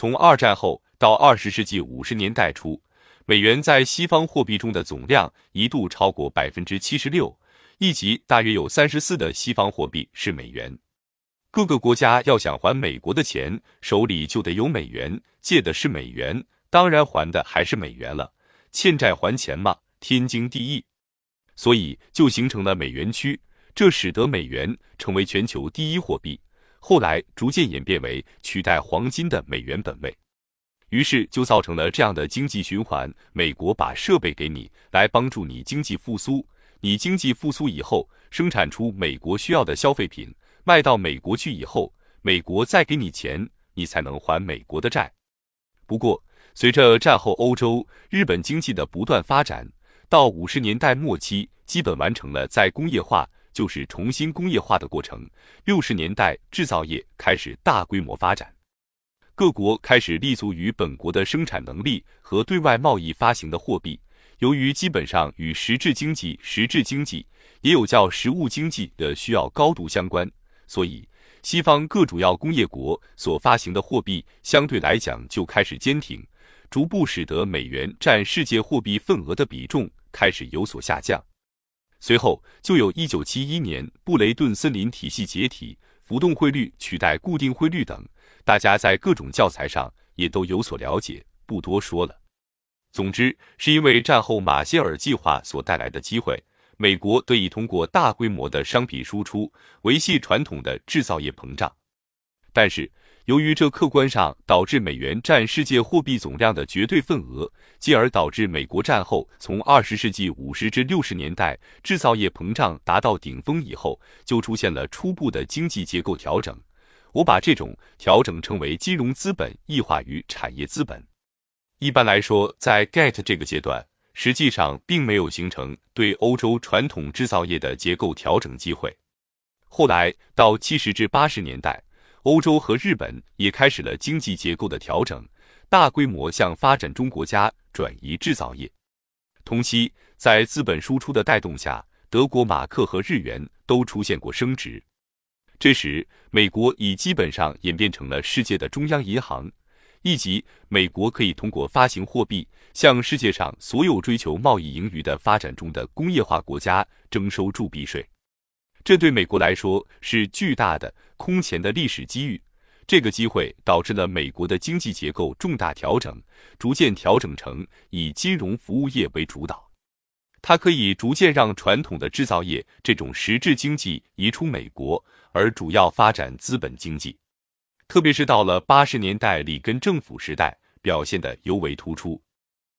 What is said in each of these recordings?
从二战后到二十世纪五十年代初，美元在西方货币中的总量一度超过百分之七十六，一级大约有三十四的西方货币是美元。各个国家要想还美国的钱，手里就得有美元，借的是美元，当然还的还是美元了。欠债还钱嘛，天经地义。所以就形成了美元区，这使得美元成为全球第一货币。后来逐渐演变为取代黄金的美元本位，于是就造成了这样的经济循环：美国把设备给你，来帮助你经济复苏；你经济复苏以后，生产出美国需要的消费品，卖到美国去以后，美国再给你钱，你才能还美国的债。不过，随着战后欧洲、日本经济的不断发展，到五十年代末期，基本完成了在工业化。就是重新工业化的过程。六十年代，制造业开始大规模发展，各国开始立足于本国的生产能力和对外贸易发行的货币。由于基本上与实质经济、实质经济也有叫实物经济的需要高度相关，所以西方各主要工业国所发行的货币相对来讲就开始坚挺，逐步使得美元占世界货币份额的比重开始有所下降。随后就有一九七一年布雷顿森林体系解体，浮动汇率取代固定汇率等，大家在各种教材上也都有所了解，不多说了。总之，是因为战后马歇尔计划所带来的机会，美国得以通过大规模的商品输出维系传统的制造业膨胀，但是。由于这客观上导致美元占世界货币总量的绝对份额，进而导致美国战后从二十世纪五十至六十年代制造业膨胀达到顶峰以后，就出现了初步的经济结构调整。我把这种调整称为金融资本异化于产业资本。一般来说，在 GET 这个阶段，实际上并没有形成对欧洲传统制造业的结构调整机会。后来到七十至八十年代。欧洲和日本也开始了经济结构的调整，大规模向发展中国家转移制造业。同期，在资本输出的带动下，德国马克和日元都出现过升值。这时，美国已基本上演变成了世界的中央银行，以及美国可以通过发行货币，向世界上所有追求贸易盈余的发展中的工业化国家征收铸币税。这对美国来说是巨大的空前的历史机遇。这个机会导致了美国的经济结构重大调整，逐渐调整成以金融服务业为主导。它可以逐渐让传统的制造业这种实质经济移出美国，而主要发展资本经济。特别是到了八十年代里根政府时代，表现得尤为突出。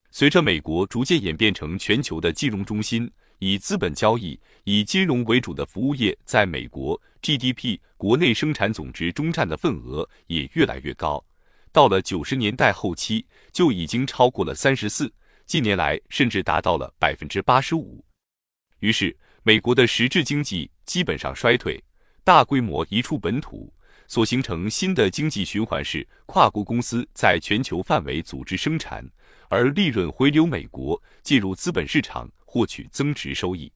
随着美国逐渐演变成全球的金融中心。以资本交易、以金融为主的服务业，在美国 GDP 国内生产总值中占的份额也越来越高。到了九十年代后期，就已经超过了三十四，近年来甚至达到了百分之八十五。于是，美国的实质经济基本上衰退，大规模移出本土，所形成新的经济循环是跨国公司在全球范围组织生产，而利润回流美国，进入资本市场。获取增值收益。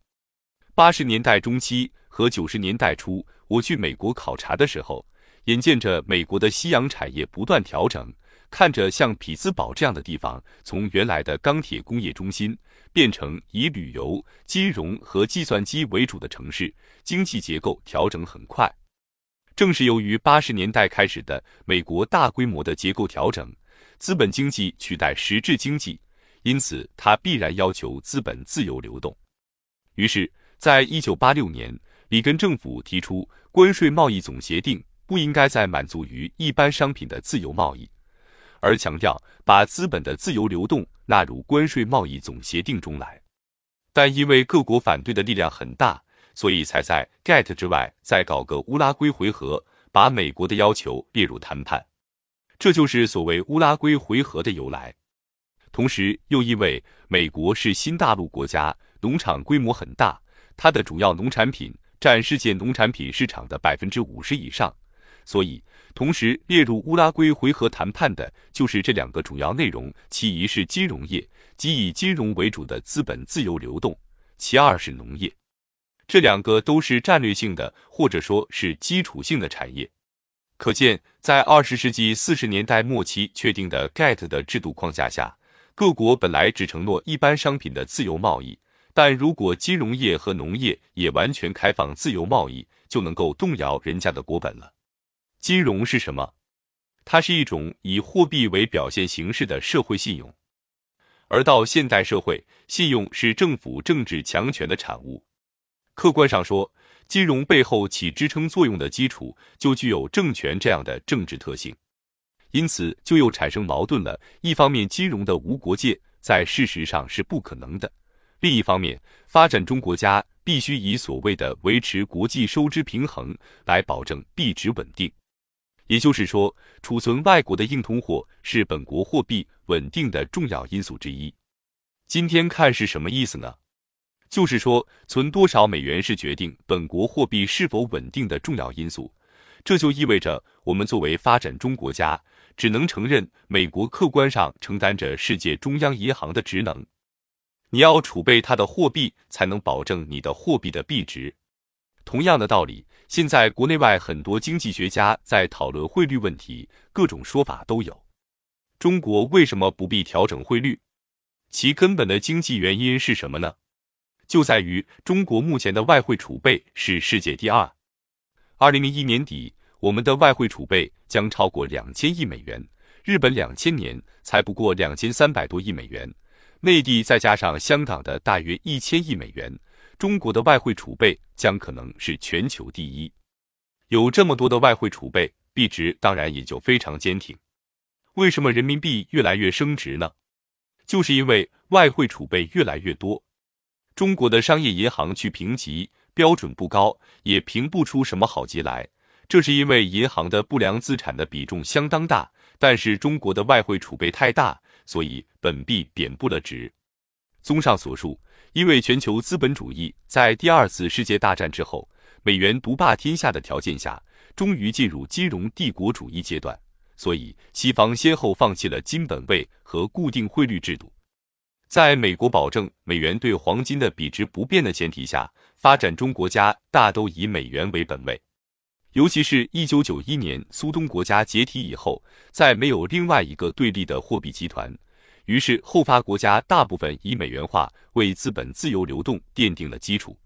八十年代中期和九十年代初，我去美国考察的时候，眼见着美国的夕阳产业不断调整，看着像匹兹堡这样的地方，从原来的钢铁工业中心变成以旅游、金融和计算机为主的城市，经济结构调整很快。正是由于八十年代开始的美国大规模的结构调整，资本经济取代实质经济。因此，它必然要求资本自由流动。于是，在一九八六年，里根政府提出关税贸易总协定不应该再满足于一般商品的自由贸易，而强调把资本的自由流动纳入关税贸易总协定中来。但因为各国反对的力量很大，所以才在 GET 之外再搞个乌拉圭回合，把美国的要求列入谈判。这就是所谓乌拉圭回合的由来。同时，又因为美国是新大陆国家，农场规模很大，它的主要农产品占世界农产品市场的百分之五十以上，所以同时列入乌拉圭回合谈判的就是这两个主要内容：其一是金融业，即以金融为主的资本自由流动；其二是农业。这两个都是战略性的，或者说是基础性的产业。可见，在二十世纪四十年代末期确定的 GATT 的制度框架下，各国本来只承诺一般商品的自由贸易，但如果金融业和农业也完全开放自由贸易，就能够动摇人家的国本了。金融是什么？它是一种以货币为表现形式的社会信用。而到现代社会，信用是政府政治强权的产物。客观上说，金融背后起支撑作用的基础就具有政权这样的政治特性，因此就又产生矛盾了。一方面，金融的无国界在事实上是不可能的；另一方面，发展中国家必须以所谓的维持国际收支平衡来保证币值稳定。也就是说，储存外国的硬通货是本国货币稳定的重要因素之一。今天看是什么意思呢？就是说，存多少美元是决定本国货币是否稳定的重要因素。这就意味着，我们作为发展中国家，只能承认美国客观上承担着世界中央银行的职能。你要储备它的货币，才能保证你的货币的币值。同样的道理。现在国内外很多经济学家在讨论汇率问题，各种说法都有。中国为什么不必调整汇率？其根本的经济原因是什么呢？就在于中国目前的外汇储备是世界第二。二零零一年底，我们的外汇储备将超过两千亿美元，日本两千年才不过两千三百多亿美元，内地再加上香港的大约一千亿美元。中国的外汇储备将可能是全球第一，有这么多的外汇储备，币值当然也就非常坚挺。为什么人民币越来越升值呢？就是因为外汇储备越来越多。中国的商业银行去评级标准不高，也评不出什么好级来。这是因为银行的不良资产的比重相当大，但是中国的外汇储备太大，所以本币贬不了值。综上所述。因为全球资本主义在第二次世界大战之后，美元独霸天下的条件下，终于进入金融帝国主义阶段，所以西方先后放弃了金本位和固定汇率制度。在美国保证美元对黄金的比值不变的前提下，发展中国家大都以美元为本位。尤其是一九九一年苏东国家解体以后，再没有另外一个对立的货币集团。于是，后发国家大部分以美元化为资本自由流动奠定了基础。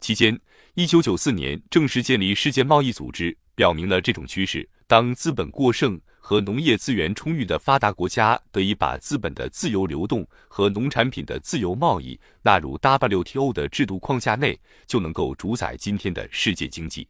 期间，一九九四年正式建立世界贸易组织，表明了这种趋势。当资本过剩和农业资源充裕的发达国家得以把资本的自由流动和农产品的自由贸易纳入 WTO 的制度框架内，就能够主宰今天的世界经济。